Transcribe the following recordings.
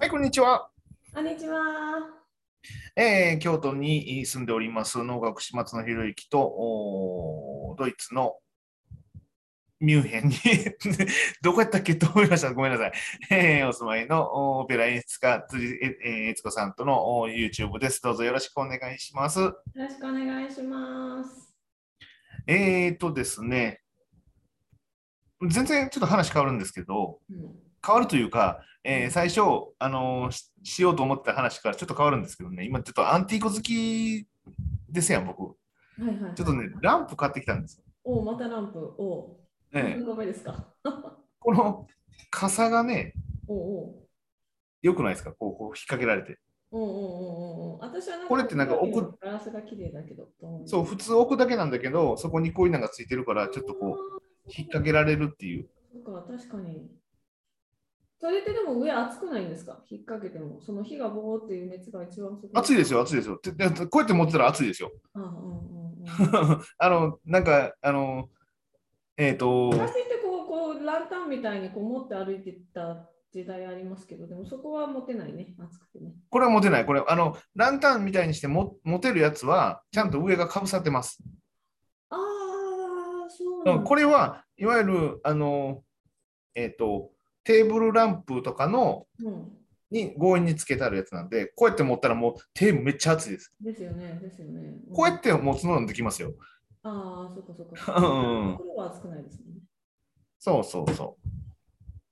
はい、こんにちは。こんにちは。えー京都に住んでおります能楽師松野博之とドイツのミュンヘンに どこやったっけと思いました。ごめんなさい。えーお住まいのおオペラ演出家、辻ええー悦子さんとのお YouTube です。どうぞよろしくお願いします。よろしくお願いします。えーとですね、全然ちょっと話変わるんですけど、うん、変わるというか、えー最初、あのーし、しようと思った話からちょっと変わるんですけどね、今ちょっとアンティーコ好きですやん、僕。はいはい、はい。ちょっとね、ランプ買ってきたんですよ。おまたランプ。おええ目ですか この傘がね、おお良くないですか？こうこう引っ掛けられて。おおおおお私はなんかこれってなんか奥ガラスが綺麗だけど。そう、普通置くだけなんだけど、そこにこういうのがついてるから、ちょっとこう、引っ掛けられるっていう。そうか、確かに。それってでも上熱くないんですか？引っ掛けても。その火がボーっていう熱が一番熱いですよ、熱いですよ。ででこうやって持ってたら熱いですよ。あうんうんうん。あの、なんか、あの、えっ、と、昔ってこうこうランタンみたいにこう持って歩いてた時代ありますけど、でもそこは持てないね、熱くてね。これは持てない。これ、あの、ランタンみたいにしても持てるやつは、ちゃんと上がかぶさってます。ああ、そうなんだ。これはいわゆる、あの、えっ、と、テーブルランプとかの、うん、に強引につけてあるやつなんで、こうやって持ったらもう手めっちゃ熱いです。ですよね、ですよね。んこうやって持つのもできますよ。ああ、そっかそっか。うんこれは熱くないですね。そうそうそう。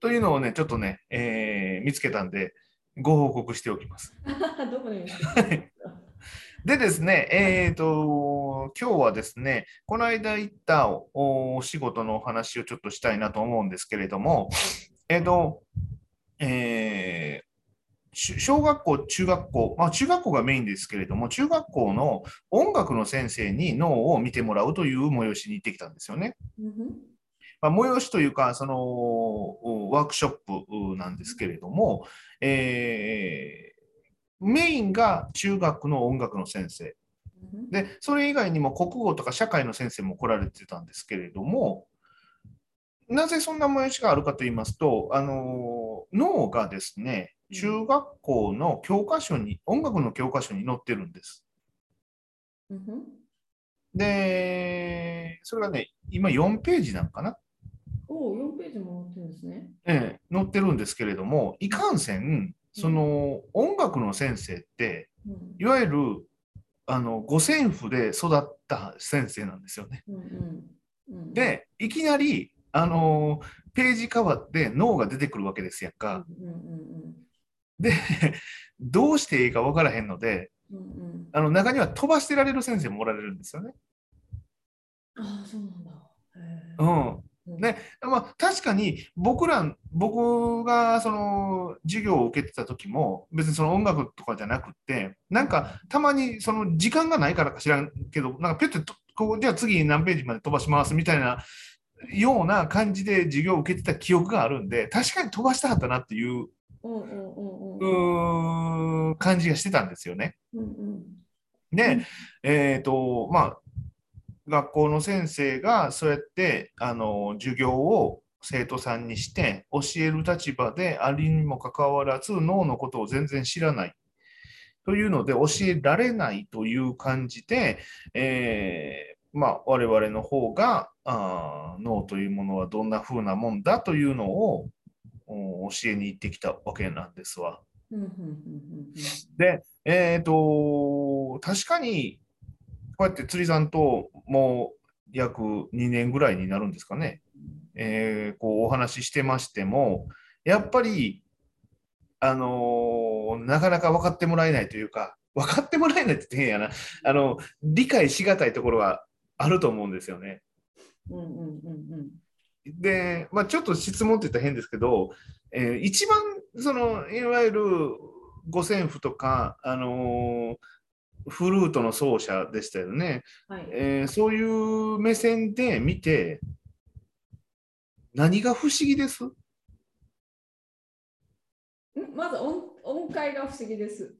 というのをね、ちょっとね、えー見つけたんで、ご報告しておきます。どこで見つけたんででですね、えっ、と、今日はですね、この間行ったおお仕事のお話をちょっとしたいなと思うんですけれども、えっ、と、えーし小学校、中学校、まあ中学校がメインですけれども、中学校の音楽の先生に脳を見てもらうという催しに行ってきたんですよね。まあ、催しというか、そのおワークショップなんですけれども、えーメインが中学の音楽の先生。で、それ以外にも国語とか社会の先生も来られてたんですけれども、なぜそんな催しがあるかと言いますと、あの脳がですね、中学校の教科書に、音楽の教科書に載ってるんです。うんで、それがね、今4ページなのかな、おお、4ページも載ってるんですね。ええ、載ってるんですけれども、いかんせん、その音楽の先生って、うんいわゆるあの五線譜で育った先生なんですよね。うんうんうん、で、いきなり、あのページ変わって脳が出てくるわけですやんうんか。うんうんで、どうしていいか分からへんので、うんうんうん、あの中には飛ばしてられる先生もおられるんですよね。ああ、そうなんだ。へうーん。ね、まあ、確かに僕ら、僕がその授業を受けてた時も、別にその音楽とかじゃなくって、なんかたまにその時間がないからか知らんけど、なんかピュッてとこう、じゃあ次何ページまで飛ばしますみたいなような感じで授業を受けてた記憶があるんで、確かに飛ばしたかったなっていう感じがしてたんですよね。うんうん。で、えっ、と、まあ、学校の先生がそうやって、あの、授業を生徒さんにして教える立場でありにもかかわらず脳のことを全然知らない。というので教えられないという感じで、えーまあ、我々の方があー脳というものはどんな風なもんだというのをお教えに行ってきたわけなんですわ。で、えっ、と、確かに、こうやって釣りさんともう約2年ぐらいになるんですかね、えーこうお話ししてましても、やっぱり、あのーなかなか分かってもらえないというか、分かってもらえないって言って変やな、あの、理解しがたいところはあると思うんですよね。うんうんうんうんで、まあ、ちょっと質問って言ったら変ですけど、えー一番そのいわゆる五線譜とか、あのーフルートの奏者でしたよね、はい。えーそういう目線で見て何が不思議です？ん？まず音音階が不思議です。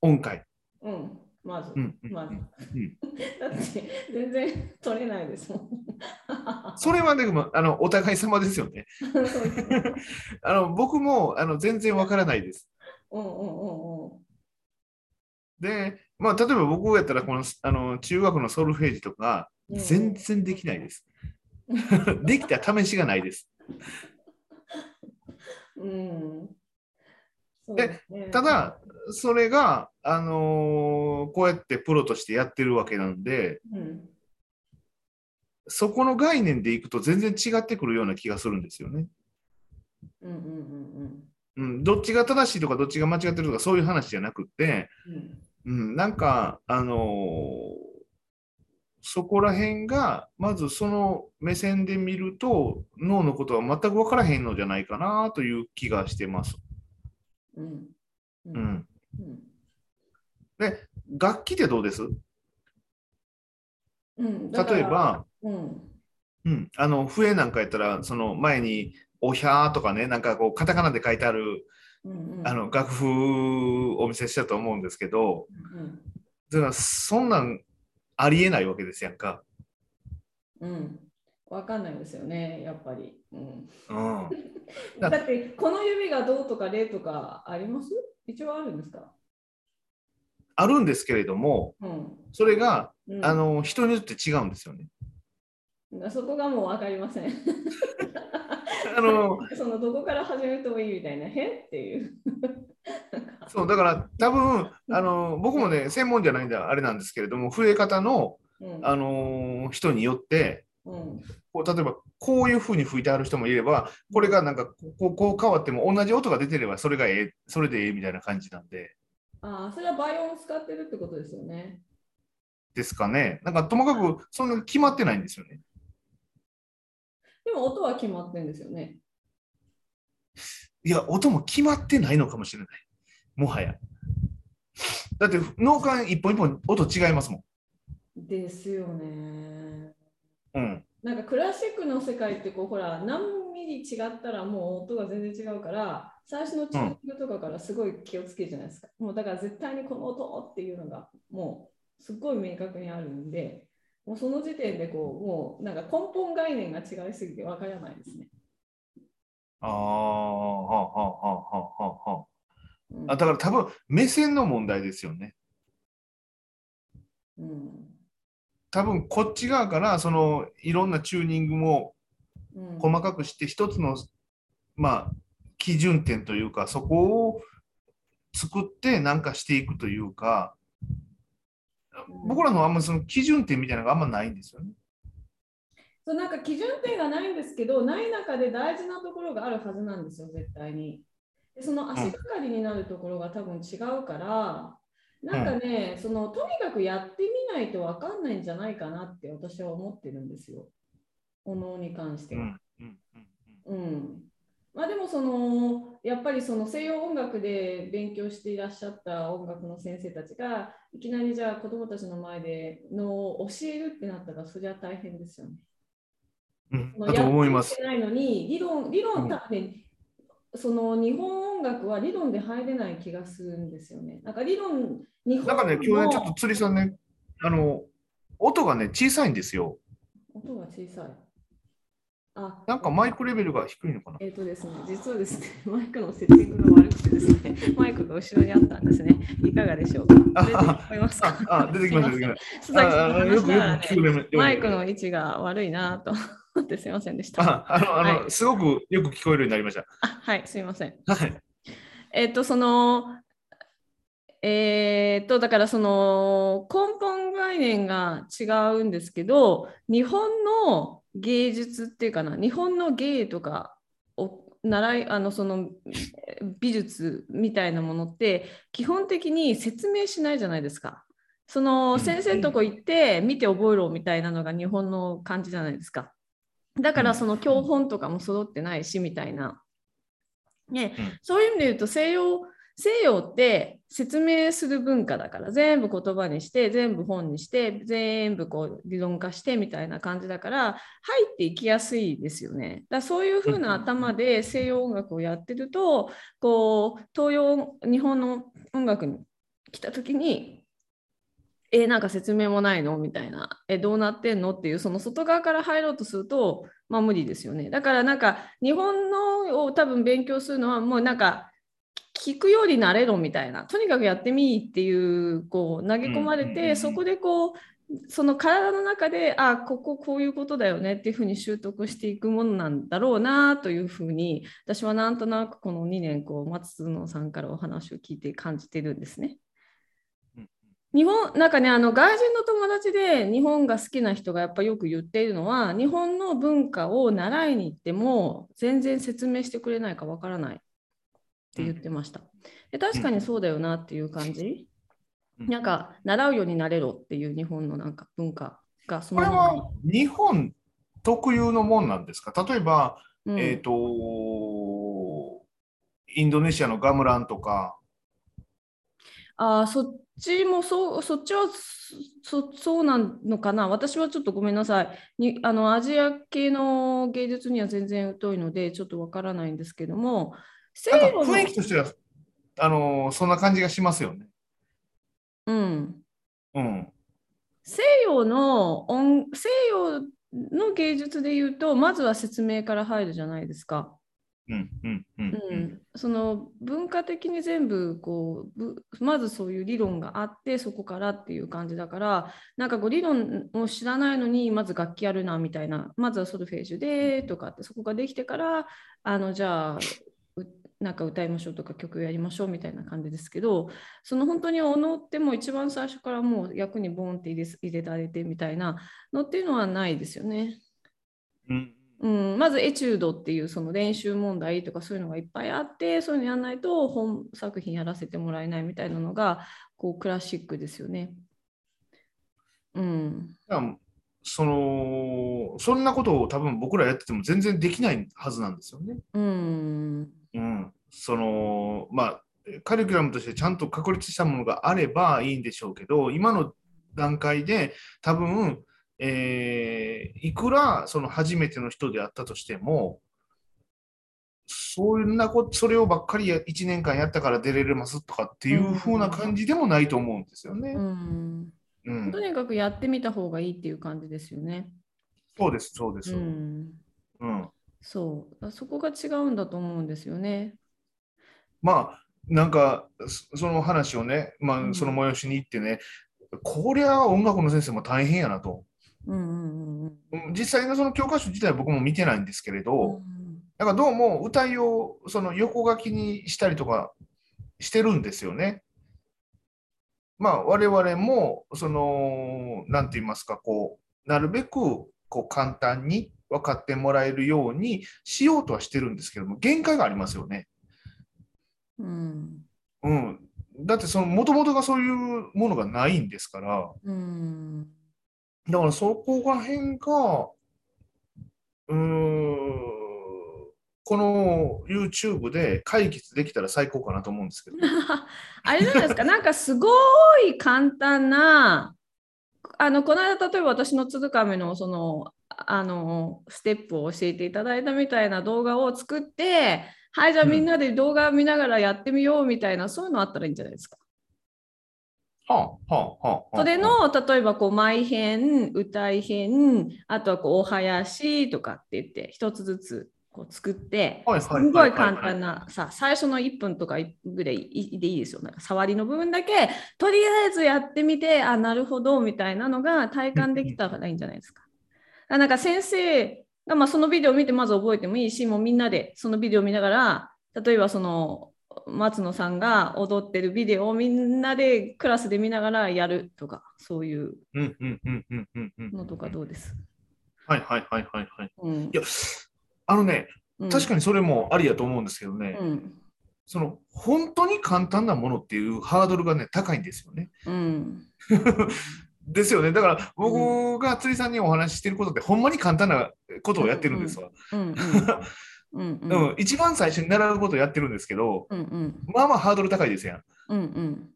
音階。うん。まず。うんうんまずうんだって全然取れないですもん。それはでもあのお互い様ですよね。あの僕もあの全然わからないです。うんうんうんうん。で、まあ、例えば僕やったらこのあの中学のソルフェージとかうん全然できないです。できた試しがないです。うん。でただ、それが、あのーこうやってプロとしてやってるわけなんで、うん、そこの概念でいくと全然違ってくるような気がするんですよね。うんうんうんうん、どっちが正しいとかどっちが間違ってるとかそういう話じゃなくって、うん。うん、なんか、あのーそこら辺が、まずその目線で見ると、脳のことは全く分からへんのじゃないかなという気がしてます。うん。ううん。ん、うん。楽器ってどうです？うん。例えば、うん。うん、あの笛なんかやったら、その前に、おひゃーとかね、なんかこう、カタカナで書いてあるうんうん。あの楽譜お見せしたと思うんですけど、うんだからそんなんありえないわけですやんか。うんわかんないですよねやっぱり、うん、うん、だってこの指がどうとか例とかあります？一応あるんですか？あるんですけれども、うん。それが、うん。あの人によって違うんですよね。そこがもう分かりません。あの そのどこから始めてもいいみたいな、へっていう。そうだから多分あの僕もね専門じゃないんだあれなんですけれども増え方の、うん。あの人によってうんこう例えばこういうふうに吹いてある人もいればこれがなんかこうこう変わっても同じ音が出てればそれがええそれでええみたいな感じなんでああ、それは倍音を使ってるってことですよね。ですかねなんかともかくそんなに決まってないんですよね。でも音は決まってるんですよね。いや音も決まってないのかもしれないもはや。だって脳幹一本一本音違いますもん。ですよね。うんなんかクラシックの世界ってこうほら何ミリ違ったらもう音が全然違うから最初のチューニングとかからすごい気をつけるじゃないですか。もうだから絶対にこの音っていうのがもうすっごい明確にあるんでもうその時点でこうもうなんか根本概念が違いすぎてわからないですね。ああ、はあはあはあはあは。あだから多分目線の問題ですよね。うん多分こっち側からそのいろんなチューニングもうん細かくして一つのまあ基準点というかそこを作ってなんかしていくというか僕らのあんまその基準点みたいなのがあんまないんですよね。そうなんか基準点がないんですけど、ない中で大事なところがあるはずなんですよ、絶対に。でその足がかりになるところが多分違うから、なんかね、そのとにかくやってみないと分かんないんじゃないかなって私は思ってるんですよ、お能に関しては。うんうんうんうんまあ、でもそのやっぱりその西洋音楽で勉強していらっしゃった音楽の先生たちがいきなりじゃあ子どもたちの前でのを教えるってなったらそりゃ大変ですよね。うんうんだと思います。ないのに理論理論多分ね、その日本音楽は理論で入れない気がするんですよね。なんか理論なんかね今日ねのちょっと釣りさんねあの音がね小さいんですよ。音が小さい。あなんかマイクレベルが低いのかな？えっ、とですね、実はですね、マイクのセッティングが悪くてですね、マイクが後ろにあったんですね。いかがでしょうか？あ出て聞こえますか？ああ出てきました出てきまし須崎さんた。マイクの位置が悪いなと思ってすみませんでした。あの あの、はいすごくよく聞こえるようになりました。はい、すみません。はい。えっ、と、その、えっ、と、だからその根本概念が違うんですけど、日本の芸術っていうかな、日本の芸とかを習い、あの、その美術みたいなものって、基本的に説明しないじゃないですか。そのうん先生のとこ行って見て覚えろみたいなのが日本の感じじゃないですか。だからその教本とかも揃ってないしみたいな。ね、うんそういう意味で言うと西洋西洋って説明する文化だから全部言葉にして全部本にして全部こう理論化してみたいな感じだから入っていきやすいですよね。だそういう風な頭で西洋音楽をやってるとこう東洋日本の音楽に来た時にえなんか説明もないのみたいなえどうなってんのっていうその外側から入ろうとするとまあ無理ですよねだからなんか日本のを多分勉強するのはもうなんか聞くようになれろみたいな。とにかくやってみっていうこう投げ込まれて、そこでこうその体の中であこここういうことだよねっていうふうに習得していくものなんだろうなというふうに私はなんとなくこの2年こう松野さんからお話を聞いて感じてるんですね。日本なんかねあの外人の友達で日本が好きな人がやっぱよく言っているのは日本の文化を習いに行っても全然説明してくれないかわからないって言ってました。で確かにそうだよなっていう感じ。なんか習うようになれろっていう日本のなんか文化がそのこれは日本特有のもんなんですか？例えば、うん、えっ、ー、とインドネシアのガムランとか。あそっちもそう、そっちはそそうなのかな？私はちょっとごめんなさい。にあの。アジア系の芸術には全然疎いので、ちょっとわからないんですけども、西洋の雰囲気としてはあのそんな感じがしますよね。うん。うん、西洋の音西洋の芸術で言うと、まずは説明から入るじゃないですか。その文化的に全部こうまずそういう理論があってそこからっていう感じだからなんかこう理論を知らないのにまず楽器やるなみたいなまずはソルフェージュでとかってそこができてからあのじゃあなんか歌いましょうとか曲やりましょうみたいな感じですけどその本当におのっても一番最初からもう役にボンって入れ入れられてみたいなのっていうのはないですよね。うんうん、まずエチュードっていうその練習問題とかそういうのがいっぱいあってそういうのやらないと本作品やらせてもらえないみたいなのがこうクラシックですよね。うん、そのそんなことを多分僕らやってても全然できないはずなんですよね。うん、うん、そのまあカリキュラムとしてちゃんと確立したものがあればいいんでしょうけど今の段階で多分えー、いくらその初めての人であったとしても、そんなこと、それをばっかり1年間やったから出れますとかっていう風な感じでもないと思うんですよね。うんうん、とにかくやってみた方がいいっていう感じですよね。そうです、そうです。うん。うん、そう、そこが違うんだと思うんですよね。まあ、なんか、その話をね、まあ、その催しに行ってね、うん、こりゃ音楽の先生も大変やなと。うんうんうん、実際のその教科書自体は僕も見てないんですけれど、うん、だからどうも歌いをその横書きにしたりとかしてるんですよね。まあ我々もその何て言いますかこうなるべくこう簡単に分かってもらえるようにしようとはしてるんですけども限界がありますよね。うん、うん、だってそのもともとがそういうものがないんですから。うんだからそこが辺が、うーん、この YouTube で解決できたら最高かなと思うんですけど。あれないですか、なんかすごい簡単な、あのこの間、例えば私の鶴亀のそのあのステップを教えていただいたみたいな動画を作って、はい、じゃあみんなで動画見ながらやってみようみたいな、うん、そういうのあったらいいんじゃないですか？はあはあはあ、それの例えばこう舞編歌い編あとはこうお囃子とかって言って一つずつこう作って、すごい簡単なさ最初の1分とかぐらいでいいですよなんか触りの部分だけとりあえずやってみてあなるほどみたいなのが体感できたらいいんじゃないですか。なんか先生がまあそのビデオを見てまず覚えてもいいしもうみんなでそのビデオを見ながら例えばその松野さんが踊ってるビデオをみんなでクラスで見ながらやるとかそういうのとかどうです？はいはいはいはいはい。うん、いやあのね、うん、確かにそれもありやと思うんですけどね、うん、その本当に簡単なものっていうハードルがね高いんですよね。うん、ですよね。だから僕が釣りさんにお話ししてることってほんまに簡単なことをやってるんですわ。うん。うん、一番最初に習うことをやってるんですけど、うんうん、まあまあハードル高いですやん。うん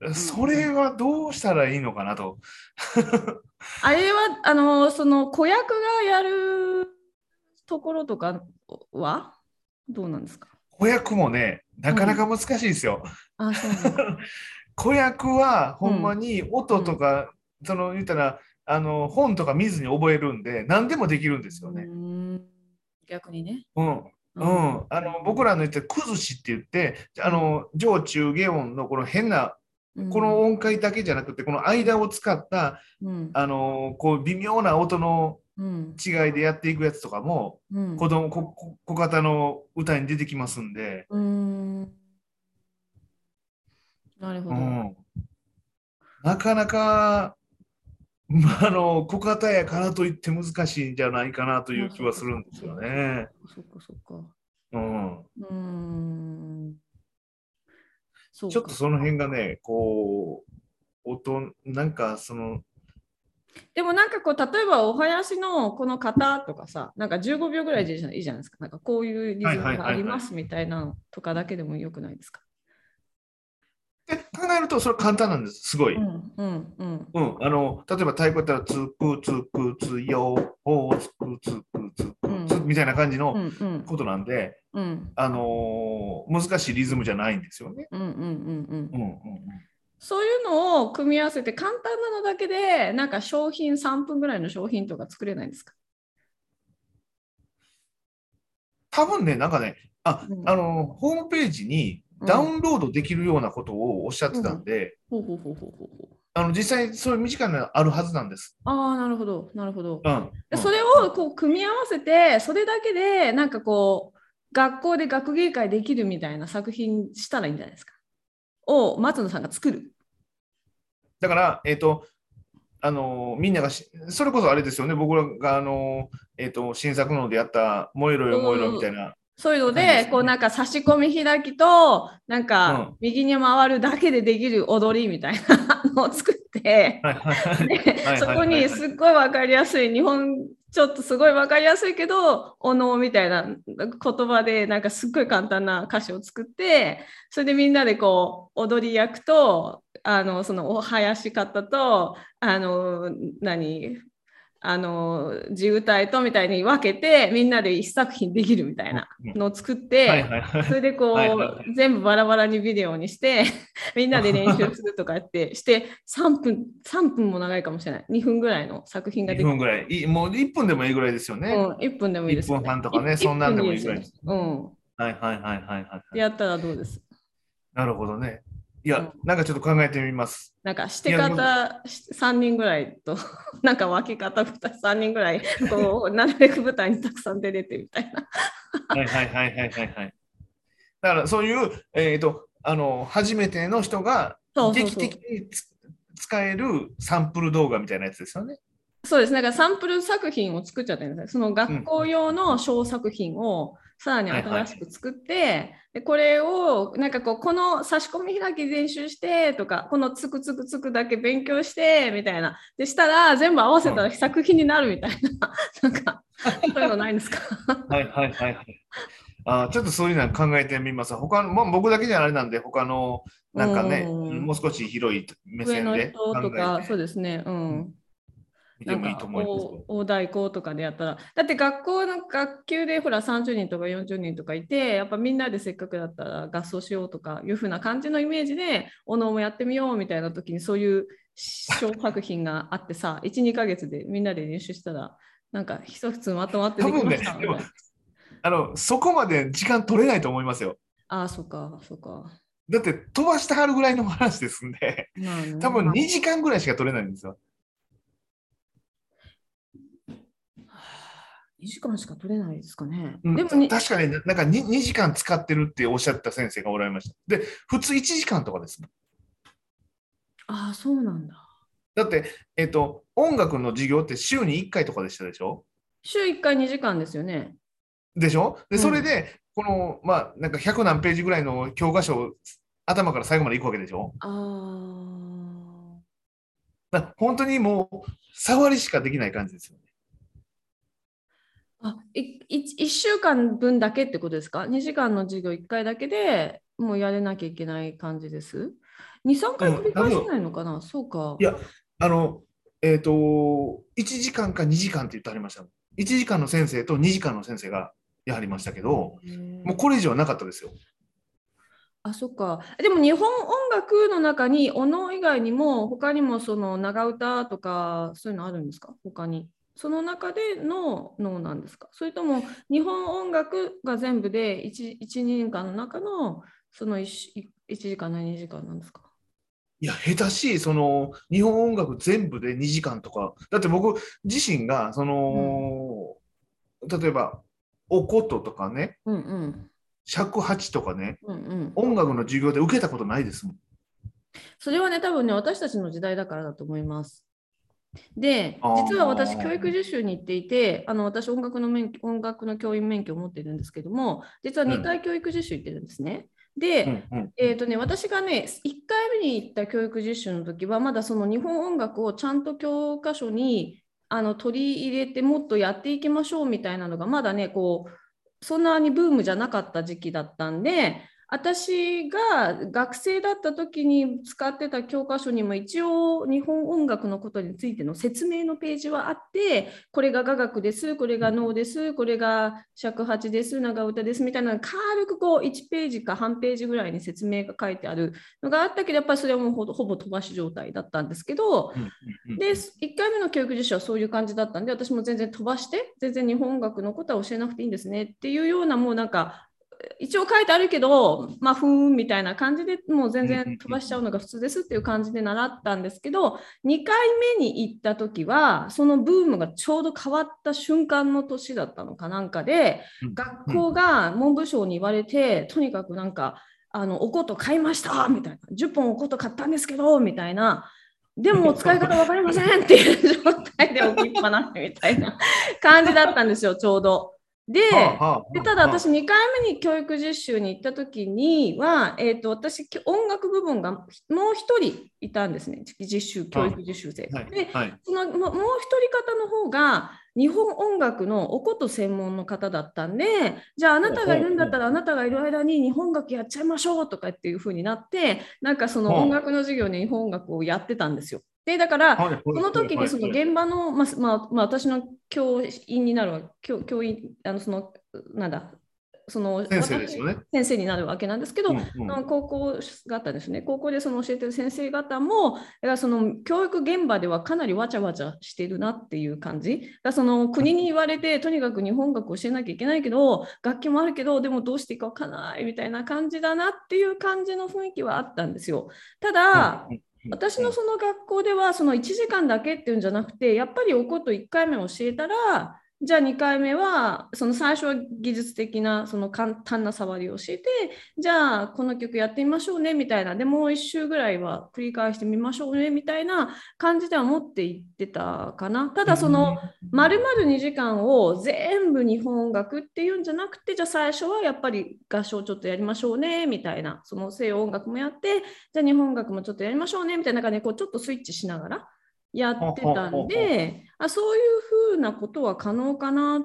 うん、それはどうしたらいいのかなと。あれはあのその子役がやるところとかはどうなんですか？子役もねなかなか難しいですよ。うん、あそう 子役はほんまに音とか、その言ったらあの本とか見ずに覚えるんで何でもできるんですよね。うん。逆にね。うん、うん、あの僕らの言ってる崩しって言ってあの上中下音のこの変なうん。この音階だけじゃなくてこの間を使ったうん。あのこう微妙な音のうん。違いでやっていくやつとかもうん。子供小型の歌に出てきますんで、うんなるほど。うん、なかなか、まあ、あの小型やからといって難しいんじゃないかなという気はするんですよね。そっかそっか。うん、うーん。そうちょっとその辺がねこう音なんかそのでもなんかこう例えばお囃子のこの型とかさなんか15秒ぐらいでいいじゃないいいじゃないですかなんかこういうリズムがありますみたいなのとかだけでもよくないですか？で考えるとそれ簡単なんです。すごい。うんうんうん。うん、あの例えば太鼓やったらつくつくつよおつくつくつくつうん。みたいな感じうのことなんで、うん。あのー難しいリズムじゃないんですよね。うんうんうんうん。うんうんそういうのを組み合わせて簡単なのだけでなんか商品3分ぐらいの商品とか作れないんですか？多分ね、なんかね、あ、うん。あの、ホームページにダウンロードできるようなことをおっしゃってたんで、ほうほうほうほうほうほう。あの、実際そういう短いのがあるはずなんです。ああなるほどなるほど。うん。でそれをこう組み合わせてそれだけでなんかこう学校で学芸会できるみたいな作品したらいいんじゃないですか？を松野さんが作る。だから、えっ、と、あのみんながし、それこそあれですよね、僕らが、あのえっ、と、新作のでやった、燃えろよ、燃えろみたいな。そういうので、ね。こうなんか差し込み開きとなんかうん。右に回るだけでできる踊りみたいな のを作って、そこにすっごい分かりやすい日本ちょっとすごい分かりやすいけどお能みたいな言葉でなんかすっごい簡単な歌詞を作ってそれでみんなでこう踊り役とあのそのお囃子方とあの何？あの自由体とみたいに分けてみんなで一作品できるみたいなのを作って、それでこう、全部バラバラにビデオにして みんなで練習するとかやってして3分3分も長いかもしれない。2分ぐらいの作品がで2きる、分ぐらい。いもう1分でもいいぐらいですよね。うん、1分でもいいです。よ、1分半とかねいそんなんでもいいぐらいですようん。はいはいはいはいはい。やったらどうです？なるほどね。いや、うんなんかちょっと考えてみます。なんかして方3人ぐらいと なんか分け方3人ぐらいこう なるべく舞台にたくさん出れてみたいな。はいはいはいはいはいはい。だからそういう、えっ、と、あの、初めての人が劇的につ使えるサンプル動画みたいなやつですよね。そうです。なんかサンプル作品を作っちゃってるんですよ。その学校用の小作品をさらに新しく作って、でこれをなんかこうこの差し込み開き練習してとかこのつくつくつくだけ勉強してみたいなでしたら全部合わせたら作品になるみたいな、なんかそういうのないんですか？はいはいはいはい。あちょっとそういうのは考えてみます。他の、まあ、僕だけじゃあれなんで、他の、なんかね、うんもう少し広い目線で考人とかえてそうですね。うん。見てなんかもいいと思います大大太鼓とかでやったらだって学校の学級でほら30人とか40人とかいてやっぱみんなでせっかくだったら合奏しようとかいうふうな感じのイメージでお能もやってみようみたいな時にそういう小作品があってさ 12ヶ月でみんなで練習したらなんか一つまとまってできました多分ねでもあの、そこまで時間取れないと思いますよ。ああそっかそっか。だって飛ばしてはるぐらいの話ですんで、まあね多分2時間ぐらいしか取れないんですよ。2時間しか取れないですかね。うんでもに確かになんか 2, 2時間使ってるっておっしゃった先生がおられました。で、普通1時間とかですもん。ああそうなんだ。だって、えっ、と、音楽の授業って週に1回とかでしたでしょ？週1回2時間ですよね。でしょ？で、うんそれで、この、まあ、なんか100何ページぐらいの教科書を頭から最後までいくわけでしょ？ああ。本当にもう、触りしかできない感じですよね。あいい1週間分だけってことですか ?2 時間の授業1回だけでもうやれなきゃいけない感じです？2、3回繰り返せないのかな、そうか。いやあの、えっ、と、1時間か2時間って言ってありました。1時間の先生と2時間の先生がやはりましたけど、もうこれ以上はなかったですよ。あ、そっか。でも日本音楽の中に、お能以外にも、他にもその長唄とか、そういうのあるんですか？他に。その中での能なんですか？それとも日本音楽が全部で 1, 1年間の中のその 1, 1時間な2時間なんですか？いや、下手しい、その、日本音楽全部で2時間とか。だって僕自身が、その、例えば、おこととかね、うんうん。尺八とかね、うんうん。音楽の授業で受けたことないですもん。それはね、多分ね、私たちの時代だからだと思います。で実は私、教育実習に行っていて、あの私音楽の免許、音楽の教員免許を持ってるんですけども、実は2回教育実習行ってるんですね。で、うんうんえーとね、私がね、1回目に行った教育実習の時は、まだその日本音楽をちゃんと教科書にあの取り入れて、もっとやっていきましょうみたいなのが、まだね、こう、そんなにブームじゃなかった時期だったんで、私が学生だった時に使ってた教科書にも一応日本音楽のことについての説明のページはあってこれが雅楽ですこれが能ですこれが尺八です長唄ですみたいな軽くこう1ページか半ページぐらいに説明が書いてあるのがあったけどやっぱりそれはもうほほぼ飛ばし状態だったんですけどで1回目の教育実習はそういう感じだったんで私も全然飛ばして全然日本音楽のことは教えなくていいんですねっていうようなもうなんか一応書いてあるけどまあふーんみたいな感じでもう全然飛ばしちゃうのが普通ですっていう感じで習ったんですけど2回目に行った時はそのブームがちょうど変わった瞬間の年だったのかなんかでうん。学校が文部省に言われてとにかくなんかあのおこと買いましたみたいな。10本おこと買ったんですけどみたいな。でも使い方分かりませんっていう状態で置きっぱなしみたいな感じだったんですよちょうど。ではあはあでただ私2回目に教育実習に行った時には、えー、と私音楽部門がもう1人いたんですね。実習教育実習生。が。はいではい。そのもうもう一人方の方が日本音楽のおこと専門の方だったんでじゃああなたがいるんだったらあなたがいる間に日本楽やっちゃいましょうとかっていう風になってなんかそのはあ。音楽の授業に日本音楽をやってたんですよ。でだからその時にそのはい現場の、まあまあまあ、私の教員になるわ教教員あのそのなんだその先生ですよね。先生になるわけなんですけど、うんうん高校方ですね、高校でその教えてる先生方も、その教育現場ではかなりわちゃわちゃしてるなっていう感じ。だその国に言われて、とにかく日本楽教えなきゃいけないけど、楽器もあるけど、でもどうしていいかわからないみたいな感じだなっていう感じの雰囲気はあったんですよ。ただ、うんうん私のその学校ではその1時間だけっていうんじゃなくてやっぱりおこと1回目教えたらじゃあ2回目はその最初は技術的なその簡単な触りを教えてじゃあこの曲やってみましょうねみたいな。でもう1周ぐらいは繰り返してみましょうねみたいな感じでは持っていってたかな。ただその丸々2時間を全部日本音楽っていうんじゃなくてじゃあ最初はやっぱり合唱ちょっとやりましょうねみたいなその西洋音楽もやってじゃあ日本音楽もちょっとやりましょうねみたいな感じでこうちょっとスイッチしながらやってたんであそういうふうなことは可能かな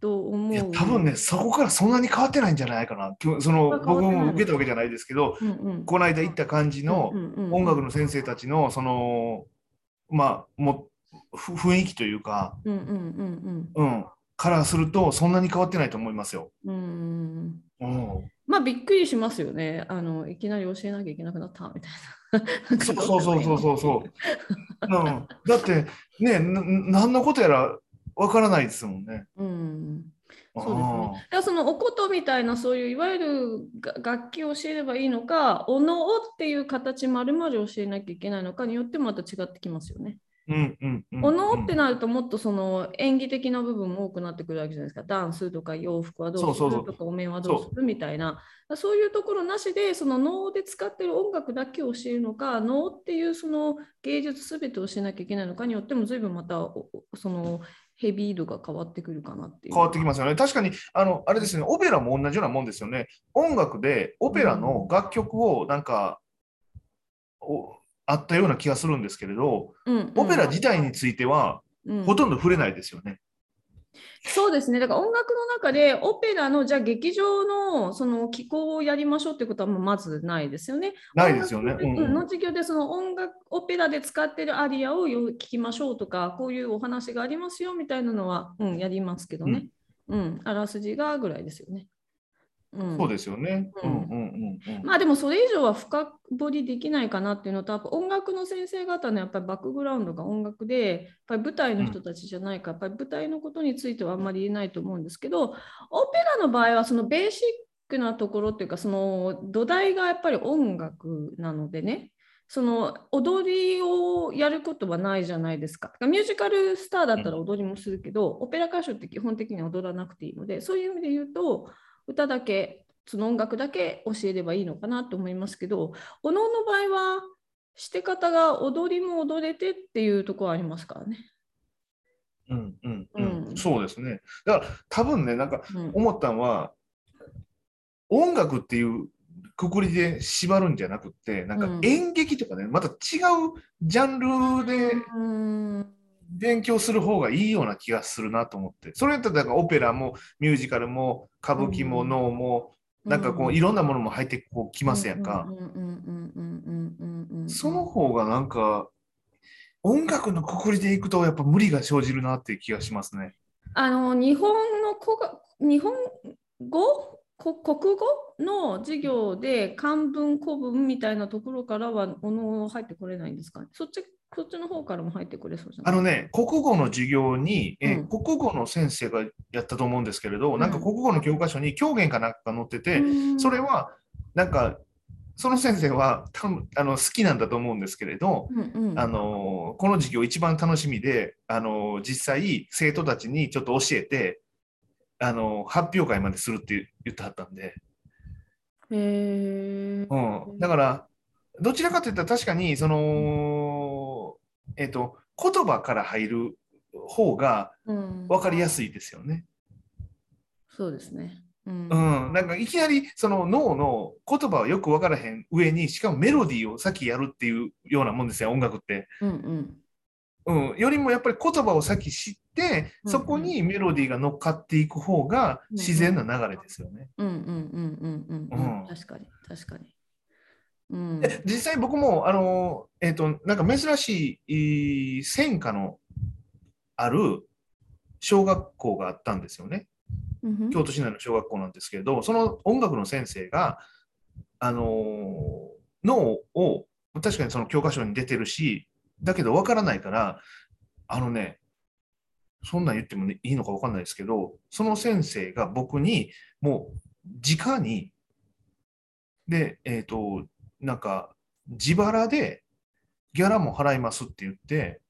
と思う。いや多分ね、そこからそんなに変わってないんじゃないかな。その僕も受けたわけじゃないですけど、うんうんこの間行った感じのうんうんうん音楽の先生たちのそのまあも雰囲気というか、うんうん。うん、からするとそんなに変わってないと思いますよ。うんうんまあびっくりしますよね。あのいきなり教えなきゃいけなくなったみたいな。そうそうそうそうそうそう。うん、だってねな何のことやらわからないですもんね。うんそうですね。あだそのおことみたいなそういういわゆるが楽器を教えればいいのか、おのおっていう形まるまる教えなきゃいけないのかによってもまた違ってきますよね。ーうんうんうんおのおってなるともっとその演技的な部分も多くなってくるわけじゃないですか。ダンスとか洋服はどうするとかお面はどうするみたいな。そういうところなしでその能で使ってる音楽だけを教えるのか能っていうその芸術すべてを教えなきゃいけないのかによっても随分またそのヘビー度が変わってくるかなっていう。変わってきますよね。確かに、あの、あれですね、オペラも同じようなもんですよね。音楽でオペラの楽曲をなんか、おあったような気がするんですけれど、うんうんオペラ自体についてはうんほとんど触れないですよね。そうですね。だから音楽の中でオペラのじゃあ劇場のその機構をやりましょうってことはもうまずないですよね。ないですよね。音楽の授業でその音楽オペラで使ってるアリアをよ聞きましょうとかこういうお話がありますよみたいなのは、うん、やりますけどね。うん、あらすじがぐらいですよね。うんそうですよね。ううんんうんうんうん。まあでもそれ以上は深掘りできないかなっていうのと、音楽の先生方のやっぱりバックグラウンドが音楽で、やっぱり舞台の人たちじゃないから、やっぱり舞台のことについてはあんまり言えないと思うんですけど、オペラの場合はそのベーシックなところっていうか、その土台がやっぱり音楽なのでね、その踊りをやることはないじゃないですか。ミュージカルスターだったら踊りもするけど、オペラ歌手って基本的には踊らなくていいので、そういう意味で言うと、歌だけ、その音楽だけ教えればいいのかなと思いますけど、おのおの場合は、して方が踊りも踊れてっていうところありますからね。うんうんううんん。そうですね。だから多分ね、なんかうん思ったのは、音楽っていうくくりで縛るんじゃなくって、なんかうん演劇とかね、また違うジャンルでうん勉強する方がいいような気がするなと思って。それだったらオペラもミュージカルも歌舞伎も能も、うん、なんかこういろんなものも入ってこうきますやんか。その方がなんか音楽のくくりでいくとやっぱ無理が生じるなっていう気がしますね。あの日本の子が日本語？国語の授業で漢文古文みたいなところからはおの入ってこれないんですか？ねそっちそっちの方からも入ってくれそうじゃない？あのね、国語の授業に、えうん。国語の先生がやったと思うんですけれど、うん。なんか国語の教科書に狂言かなんかが載ってて、うん。それはなんかその先生は多分あの好きなんだと思うんですけれど、うんうん。あのこの授業一番楽しみで、あの実際生徒たちにちょっと教えて、あの発表会までするって言ってはったんで、へー。うん、だからどちらかといったら確かにその、えっと言葉から入る方がうん分かりやすいですよね。そうですね。うんうん、なんかいきなりその脳の言葉はよく分からへん上にしかもメロディーを先やるっていうようなもんですよ音楽って。うんうんうん、よりもやっぱり言葉を先知ってうんそこにメロディーが乗っかっていく方が自然な流れですよね。うんうんうんうんうんうんうん確かに確かに。うんで実際僕もあの、えっとなんか珍しい戦歌のある小学校があったんですよね。うんうん京都市内の小学校なんですけれど、その音楽の先生が、あのー脳を、確かにその教科書に出てるし、だけど分からないから、あのね、そんなん言っても、ね、いいのか分かんないですけど、その先生が僕に、もう、直に、で、えっ、と、なんか、自腹でギャラも払いますって言って、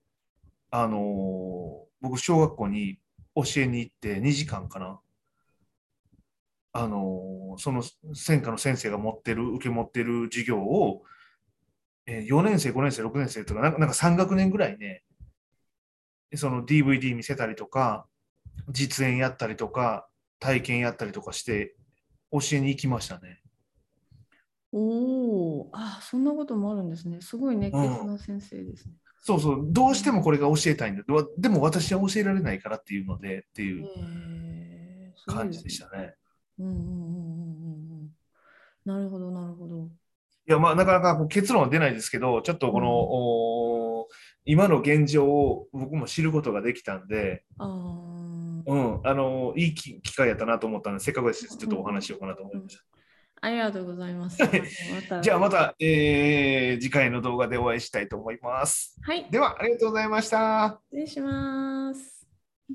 あのー僕、小学校に教えに行って2時間かな。あのーその専科の先生が持ってる、受け持ってる授業を、えー4年生、5年生、6年生とか、なんかなんか3学年ぐらいね、その DVD 見せたりとか、実演やったりとか、体験やったりとかして、教えに行きましたね。おお、あ、そんなこともあるんですね。すごい熱血な先生ですね。そうそう、どうしてもこれが教えたいんだ。わでも私は教えられないからっていうので、っていう感じでしたね。うんうんうんうんうんうん。なるほど、なるほど。いや、まあ、なかなか結論は出ないですけど、ちょっとこの、うん今の現状を僕も知ることができたんで、ああ、うん、あのいいき機会やったなと思ったので、せっかくですしちょっとお話しようかなと思いましありがとうございます。ま。じゃあまた、えー次回の動画でお会いしたいと思います。はい、では、ありがとうございました。失礼します。